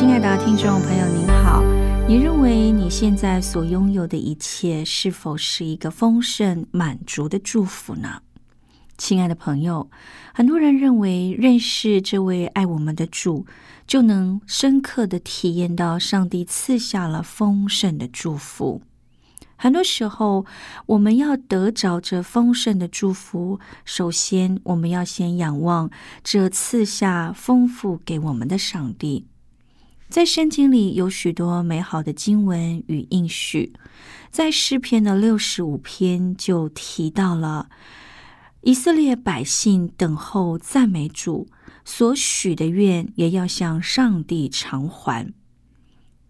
亲爱的听众朋友，您好。你认为你现在所拥有的一切是否是一个丰盛满足的祝福呢？亲爱的朋友，很多人认为认识这位爱我们的主，就能深刻的体验到上帝赐下了丰盛的祝福。很多时候，我们要得着这丰盛的祝福，首先我们要先仰望这赐下丰富给我们的上帝。在圣经里有许多美好的经文与应许，在诗篇的六十五篇就提到了以色列百姓等候赞美主所许的愿，也要向上帝偿还。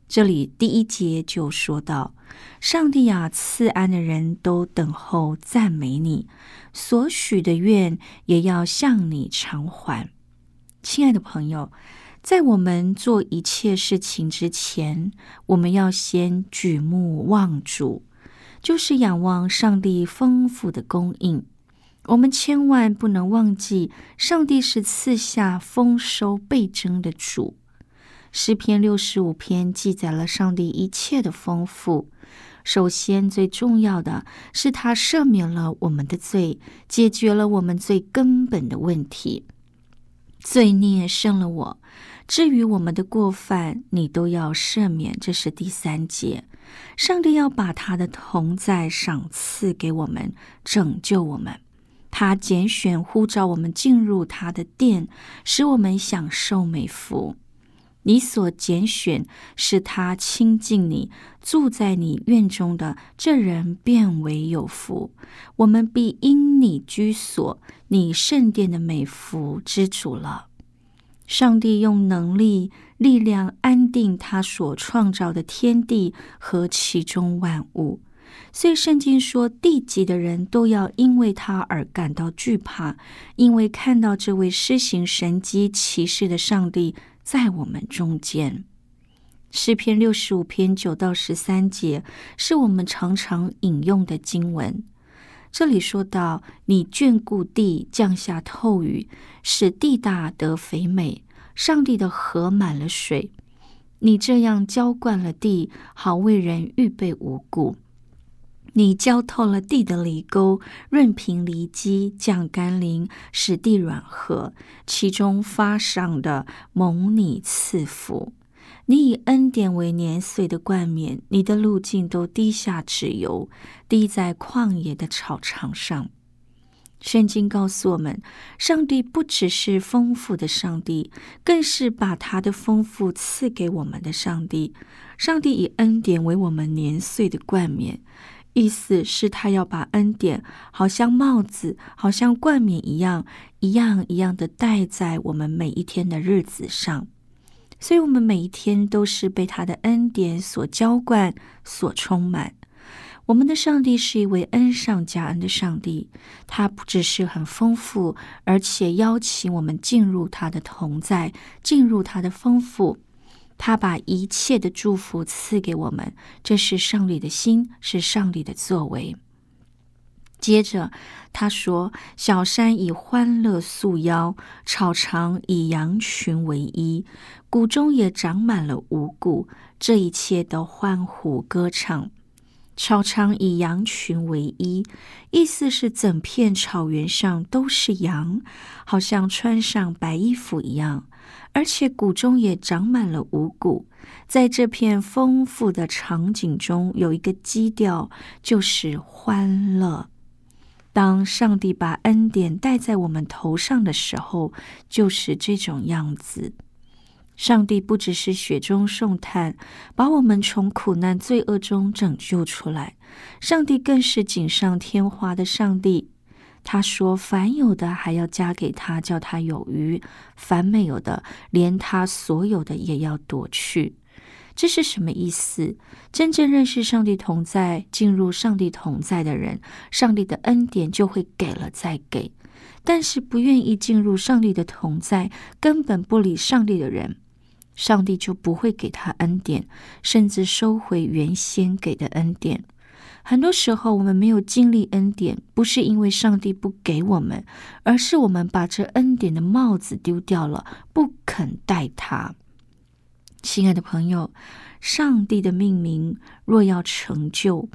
这里第一节就说到：“上帝啊，赐安的人都等候赞美你，所许的愿也要向你偿还。”亲爱的朋友。在我们做一切事情之前，我们要先举目望主，就是仰望上帝丰富的供应。我们千万不能忘记，上帝是赐下丰收倍增的主。诗篇六十五篇记载了上帝一切的丰富。首先，最重要的是他赦免了我们的罪，解决了我们最根本的问题。罪孽胜了我。至于我们的过犯，你都要赦免。这是第三节，上帝要把他的同在赏赐给我们，拯救我们。他拣选呼召我们进入他的殿，使我们享受美福。你所拣选是他亲近你，住在你院中的这人，变为有福。我们必因你居所，你圣殿的美福之主了。上帝用能力、力量安定他所创造的天地和其中万物，所以圣经说，地级的人都要因为他而感到惧怕，因为看到这位施行神机骑士的上帝在我们中间。诗篇六十五篇九到十三节是我们常常引用的经文。这里说到：“你眷顾地，降下透雨，使地大得肥美。上帝的河满了水，你这样浇灌了地，好为人预备五谷。你浇透了地的犁沟，润平犁基，降甘霖，使地软和，其中发赏的蒙你赐福。”你以恩典为年岁的冠冕，你的路径都滴下脂油，滴在旷野的草场上。圣经告诉我们，上帝不只是丰富的上帝，更是把他的丰富赐给我们的上帝。上帝以恩典为我们年岁的冠冕，意思是他要把恩典好像帽子、好像冠冕一样，一样一样的戴在我们每一天的日子上。所以，我们每一天都是被他的恩典所浇灌、所充满。我们的上帝是一位恩上加恩的上帝，他不只是很丰富，而且邀请我们进入他的同在，进入他的丰富。他把一切的祝福赐给我们，这是上帝的心，是上帝的作为。接着他说：“小山以欢乐束腰，草场以羊群为衣，谷中也长满了五谷。这一切都欢呼歌唱。”草场以羊群为衣，意思是整片草原上都是羊，好像穿上白衣服一样。而且谷中也长满了五谷。在这片丰富的场景中，有一个基调，就是欢乐。当上帝把恩典戴在我们头上的时候，就是这种样子。上帝不只是雪中送炭，把我们从苦难罪恶中拯救出来，上帝更是锦上添花的上帝。他说：“凡有的还要加给他，叫他有余；凡没有的，连他所有的也要夺去。”这是什么意思？真正认识上帝同在、进入上帝同在的人，上帝的恩典就会给了再给；但是不愿意进入上帝的同在、根本不理上帝的人，上帝就不会给他恩典，甚至收回原先给的恩典。很多时候，我们没有经历恩典，不是因为上帝不给我们，而是我们把这恩典的帽子丢掉了，不肯戴它。亲爱的朋友，上帝的命名若要成就，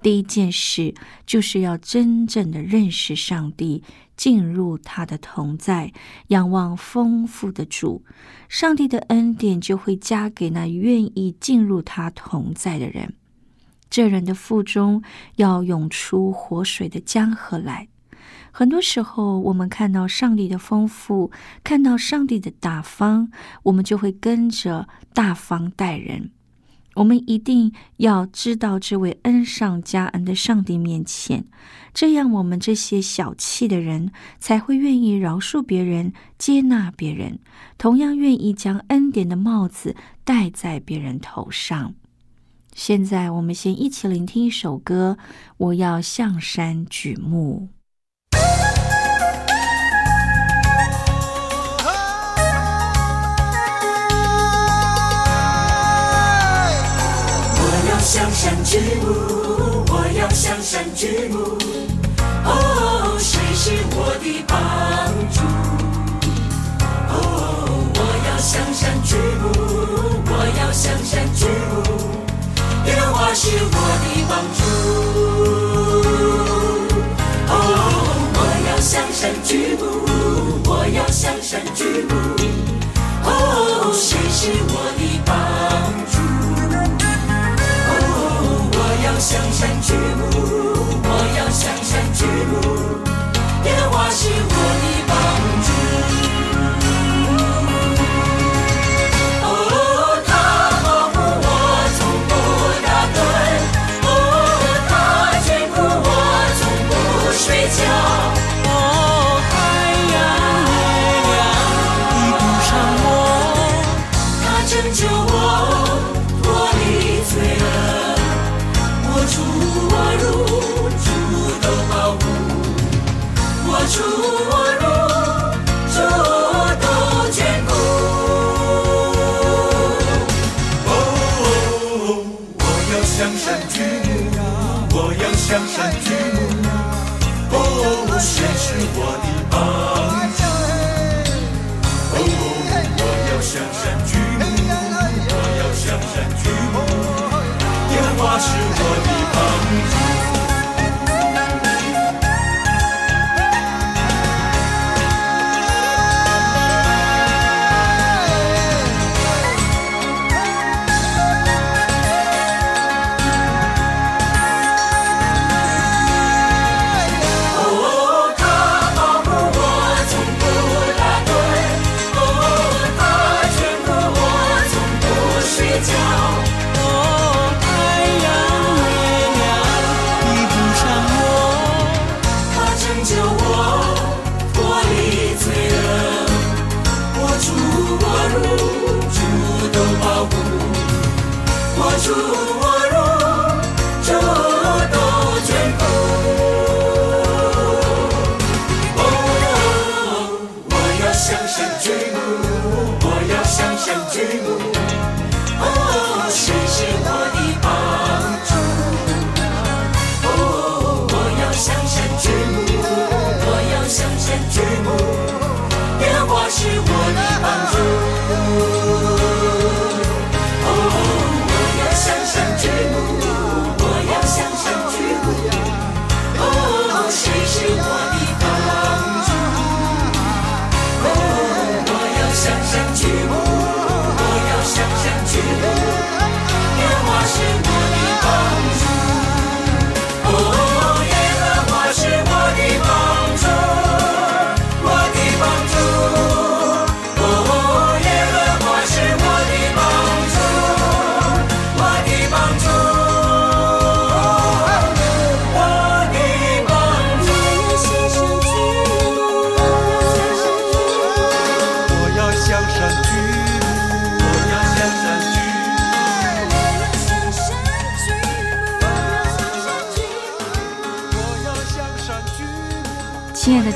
第一件事就是要真正的认识上帝，进入他的同在，仰望丰富的主，上帝的恩典就会加给那愿意进入他同在的人。这人的腹中要涌出活水的江河来。很多时候，我们看到上帝的丰富，看到上帝的大方，我们就会跟着大方待人。我们一定要知道这位恩上加恩的上帝面前，这样我们这些小气的人才会愿意饶恕别人、接纳别人，同样愿意将恩典的帽子戴在别人头上。现在，我们先一起聆听一首歌，《我要向山举目》。向山举目，我要向山举目。哦，谁是我的帮助？哦，我要向山举目，我要向山举目。耶和华是我的帮助。哦，我要向山举目，我要向山举目。哦，谁是我的帮向山举目，我要向山举目，耶和华是我的帮助。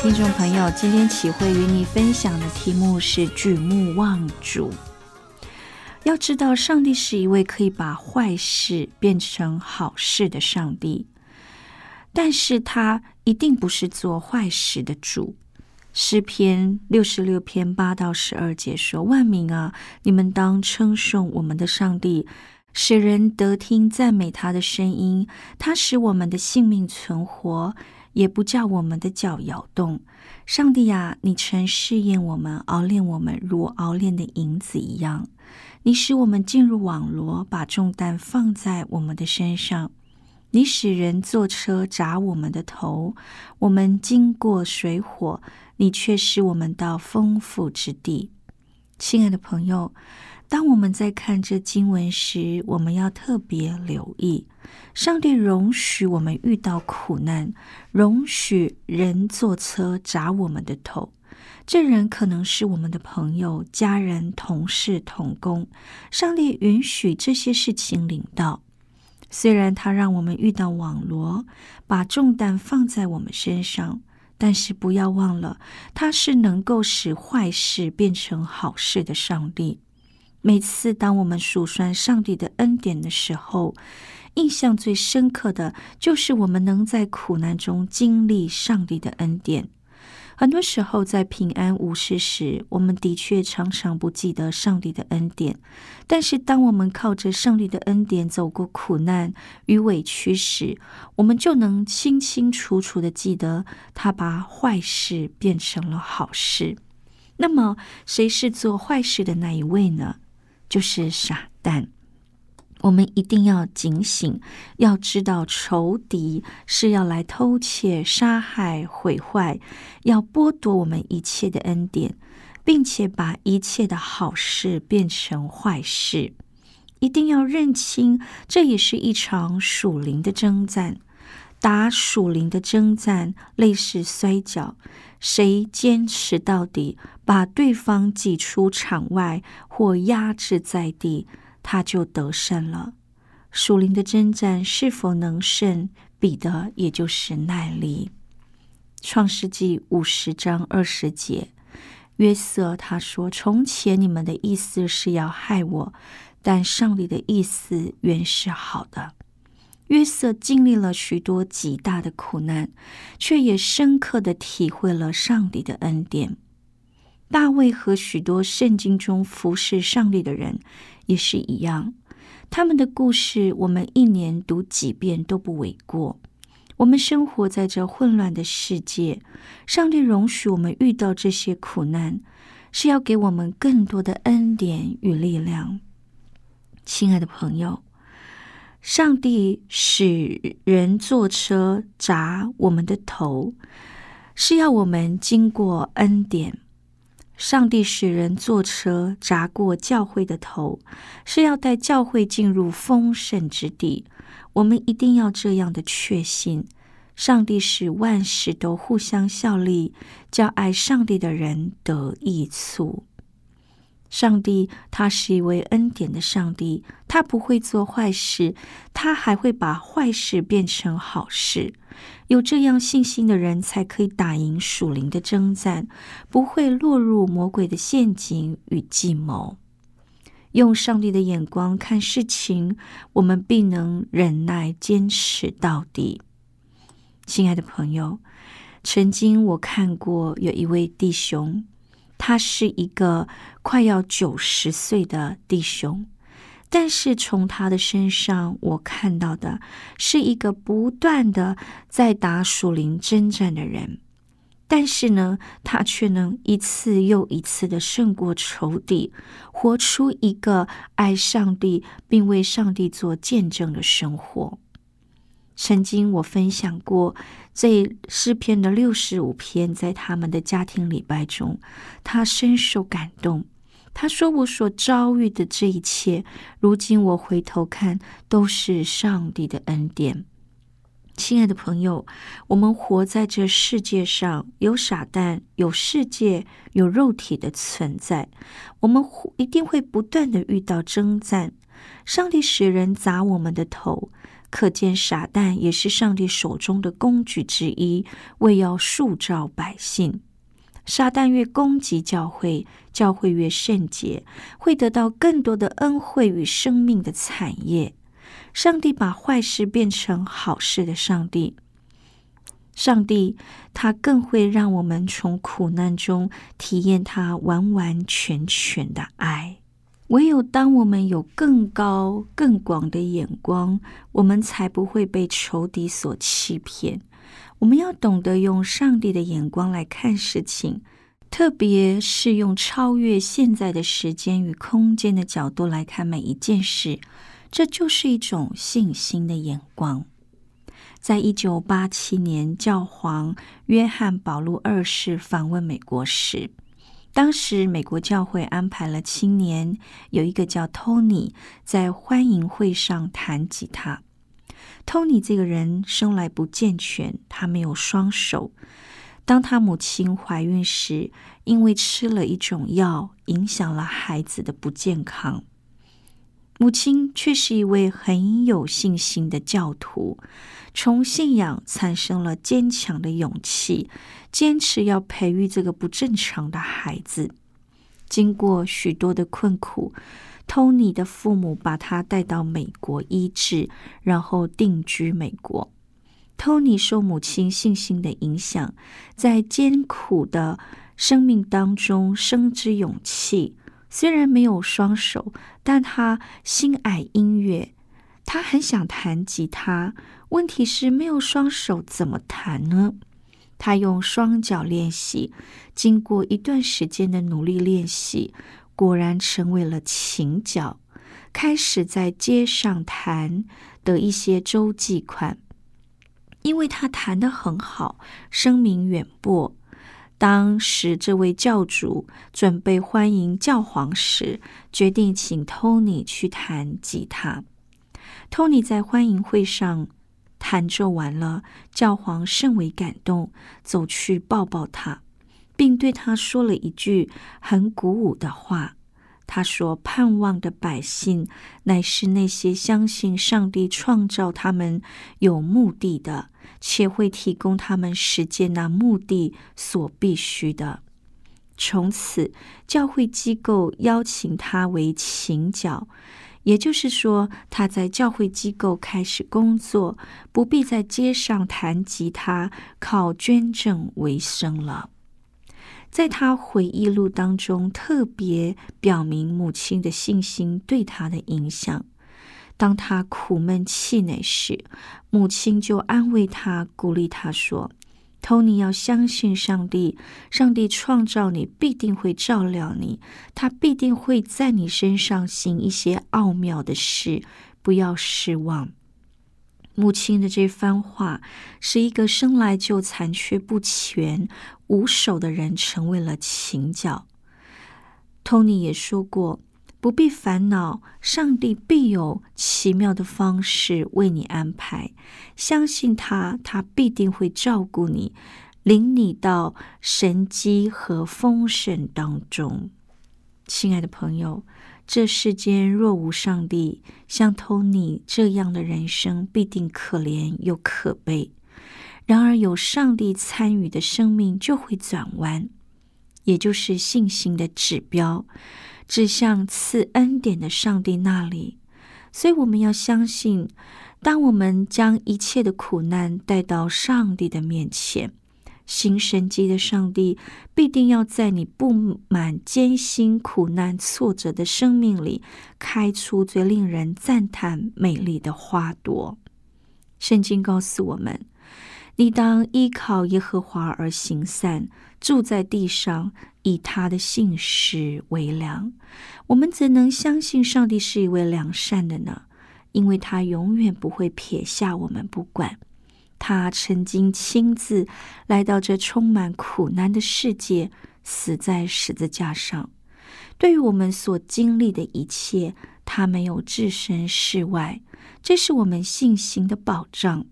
听众朋友，今天启慧与你分享的题目是举目望主。要知道，上帝是一位可以把坏事变成好事的上帝，但是他一定不是做坏事的主。诗篇六十六篇八到十二节说：“万民啊，你们当称颂我们的上帝，使人得听赞美他的声音。他使我们的性命存活，也不叫我们的脚摇动。上帝呀，你曾试验我们，熬炼我们，如熬炼的银子一样。你使我们进入网罗，把重担放在我们的身上。你使人坐车砸我们的头，我们经过水火。”你却使我们到丰富之地，亲爱的朋友。当我们在看这经文时，我们要特别留意：上帝容许我们遇到苦难，容许人坐车砸我们的头。这人可能是我们的朋友、家人、同事、同工。上帝允许这些事情领到，虽然他让我们遇到网罗，把重担放在我们身上。但是不要忘了，他是能够使坏事变成好事的上帝。每次当我们数算上帝的恩典的时候，印象最深刻的就是我们能在苦难中经历上帝的恩典。很多时候，在平安无事时，我们的确常常不记得上帝的恩典。但是，当我们靠着上帝的恩典走过苦难与委屈时，我们就能清清楚楚的记得他把坏事变成了好事。那么，谁是做坏事的那一位呢？就是傻蛋。我们一定要警醒，要知道仇敌是要来偷窃、杀害、毁坏，要剥夺我们一切的恩典，并且把一切的好事变成坏事。一定要认清，这也是一场属灵的征战。打属灵的征战，类似摔跤，谁坚持到底，把对方挤出场外或压制在地。他就得胜了。属灵的征战是否能胜，比的也就是耐力。创世纪五十章二十节，约瑟他说：“从前你们的意思是要害我，但上帝的意思原是好的。”约瑟经历了许多极大的苦难，却也深刻的体会了上帝的恩典。大卫和许多圣经中服侍上帝的人。也是一样，他们的故事我们一年读几遍都不为过。我们生活在这混乱的世界，上帝容许我们遇到这些苦难，是要给我们更多的恩典与力量。亲爱的朋友，上帝使人坐车砸我们的头，是要我们经过恩典。上帝使人坐车砸过教会的头，是要带教会进入丰盛之地。我们一定要这样的确信：上帝使万事都互相效力，叫爱上帝的人得益处。上帝他是一位恩典的上帝，他不会做坏事，他还会把坏事变成好事。有这样信心的人，才可以打赢属灵的征战，不会落入魔鬼的陷阱与计谋。用上帝的眼光看事情，我们必能忍耐坚持到底。亲爱的朋友，曾经我看过有一位弟兄，他是一个快要九十岁的弟兄。但是从他的身上，我看到的是一个不断的在打属灵征战的人。但是呢，他却能一次又一次的胜过仇敌，活出一个爱上帝并为上帝做见证的生活。曾经我分享过这诗篇的六十五篇，在他们的家庭礼拜中，他深受感动。他说：“我所遭遇的这一切，如今我回头看，都是上帝的恩典。”亲爱的朋友，我们活在这世界上，有傻蛋，有世界，有肉体的存在，我们一定会不断的遇到征战。上帝使人砸我们的头，可见傻蛋也是上帝手中的工具之一，为要塑造百姓。撒旦越攻击教会，教会越圣洁，会得到更多的恩惠与生命的产业。上帝把坏事变成好事的上帝。上帝，他更会让我们从苦难中体验他完完全全的爱。唯有当我们有更高、更广的眼光，我们才不会被仇敌所欺骗。我们要懂得用上帝的眼光来看事情，特别是用超越现在的时间与空间的角度来看每一件事，这就是一种信心的眼光。在一九八七年，教皇约翰保禄二世访问美国时，当时美国教会安排了青年，有一个叫托尼，在欢迎会上弹吉他。托尼这个人生来不健全，他没有双手。当他母亲怀孕时，因为吃了一种药，影响了孩子的不健康。母亲却是一位很有信心的教徒，从信仰产生了坚强的勇气，坚持要培育这个不正常的孩子。经过许多的困苦，托尼的父母把他带到美国医治，然后定居美国。托尼受母亲信心的影响，在艰苦的生命当中生之勇气。虽然没有双手，但他心爱音乐，他很想弹吉他。问题是没有双手怎么弹呢？他用双脚练习，经过一段时间的努力练习，果然成为了琴角，开始在街上弹的一些周记款。因为他弹得很好，声名远播。当时，这位教主准备欢迎教皇时，决定请托尼去弹吉他。托尼在欢迎会上弹奏完了，教皇甚为感动，走去抱抱他，并对他说了一句很鼓舞的话。他说：“盼望的百姓乃是那些相信上帝创造他们有目的的。”且会提供他们实践那目的所必须的。从此，教会机构邀请他为请教，也就是说，他在教会机构开始工作，不必在街上弹吉他，靠捐赠为生了。在他回忆录当中，特别表明母亲的信心对他的影响。当他苦闷气馁时，母亲就安慰他，鼓励他说：“托尼要相信上帝，上帝创造你必定会照料你，他必定会在你身上行一些奥妙的事，不要失望。”母亲的这番话，使一个生来就残缺不全、无手的人成为了琴脚。托尼也说过。不必烦恼，上帝必有奇妙的方式为你安排。相信他，他必定会照顾你，领你到神机和丰盛当中。亲爱的朋友，这世间若无上帝，像托尼这样的人生必定可怜又可悲。然而，有上帝参与的生命就会转弯，也就是信心的指标。指向赐恩典的上帝那里，所以我们要相信，当我们将一切的苦难带到上帝的面前，行神机的上帝必定要在你布满艰辛、苦难、挫折的生命里，开出最令人赞叹美丽的花朵。圣经告诉我们。你当依靠耶和华而行善，住在地上，以他的信实为粮。我们怎能相信上帝是一位良善的呢？因为他永远不会撇下我们不管。他曾经亲自来到这充满苦难的世界，死在十字架上。对于我们所经历的一切，他没有置身事外，这是我们信心的保障。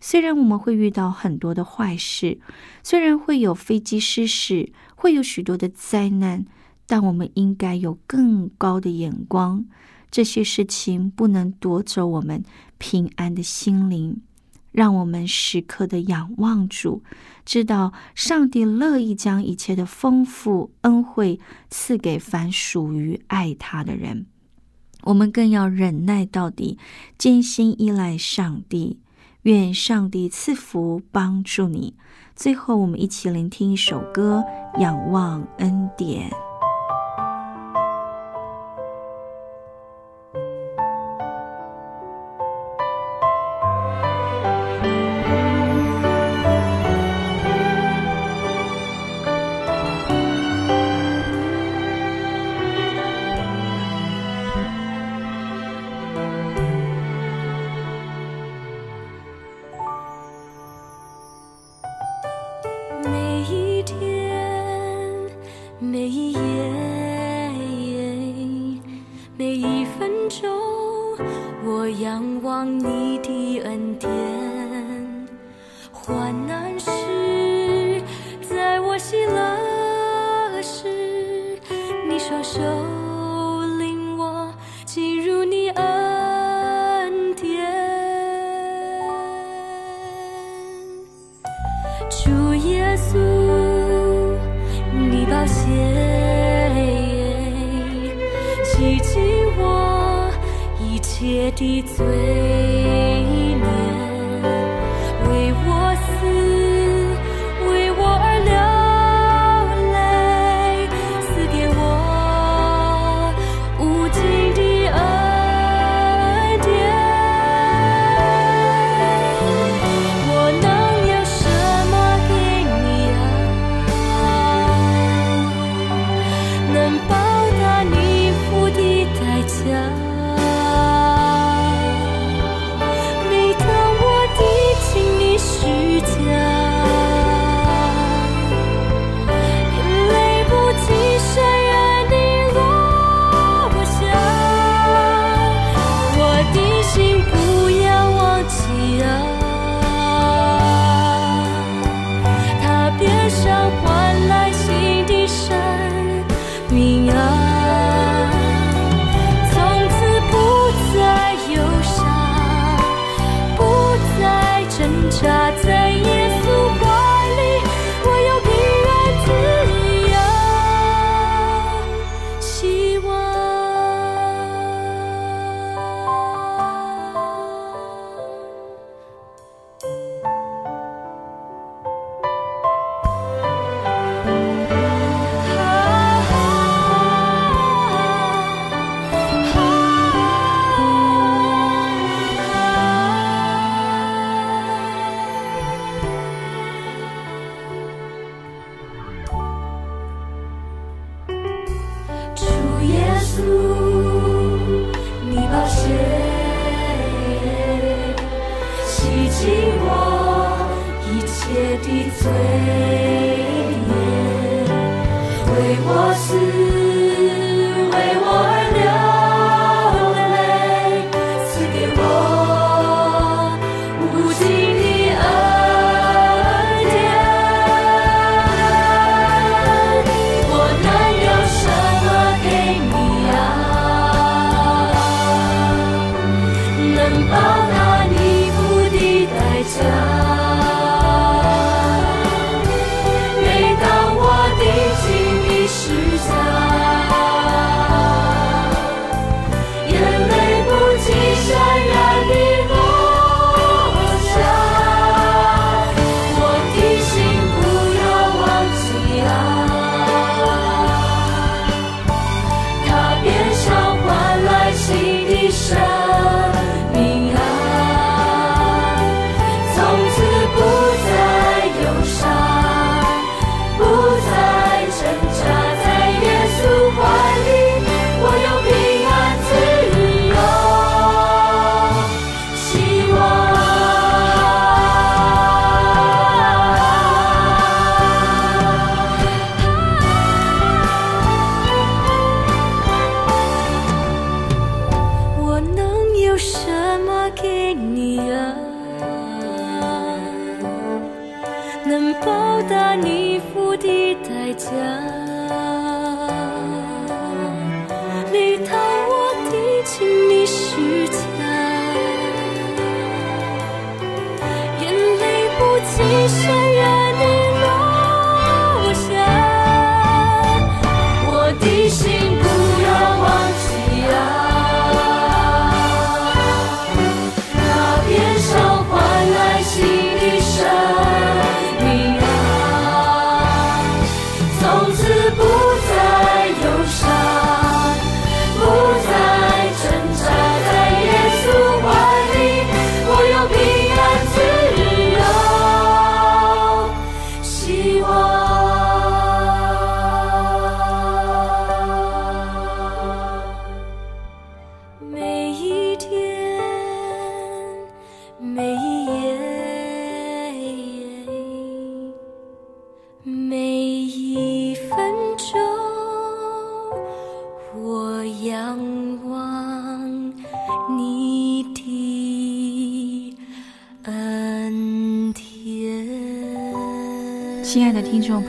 虽然我们会遇到很多的坏事，虽然会有飞机失事，会有许多的灾难，但我们应该有更高的眼光。这些事情不能夺走我们平安的心灵，让我们时刻的仰望主，知道上帝乐意将一切的丰富恩惠赐给凡属于爱他的人。我们更要忍耐到底，艰辛依赖上帝。愿上帝赐福帮助你。最后，我们一起聆听一首歌，《仰望恩典》。仰望你的恩典。患难时，在我喜乐时，你双手的罪孽，为我死，为我而流泪，赐给我无尽的恩典。我能有什么给你啊？能报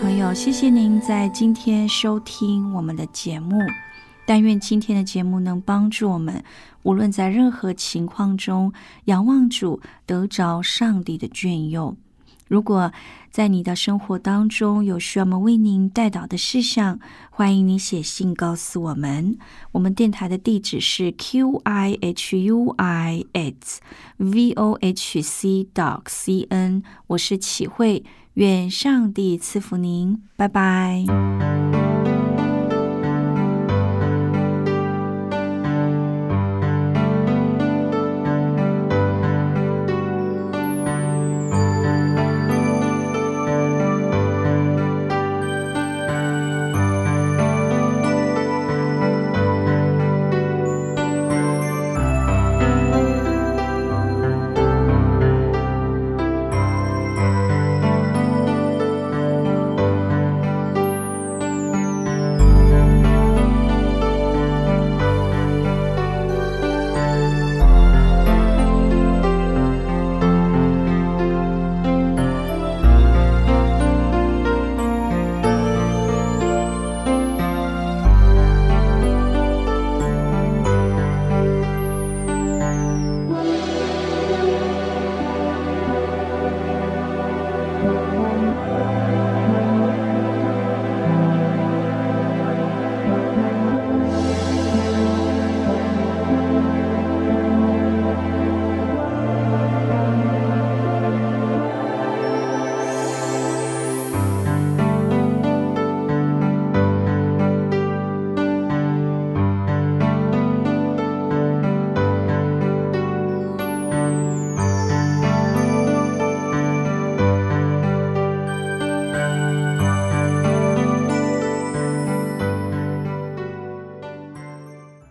朋友，谢谢您在今天收听我们的节目。但愿今天的节目能帮助我们，无论在任何情况中，仰望主，得着上帝的眷佑。如果在你的生活当中有需要我们为您代导的事项，欢迎你写信告诉我们。我们电台的地址是 q i h u i s v o h c dot c n。我是启慧，愿上帝赐福您，拜拜。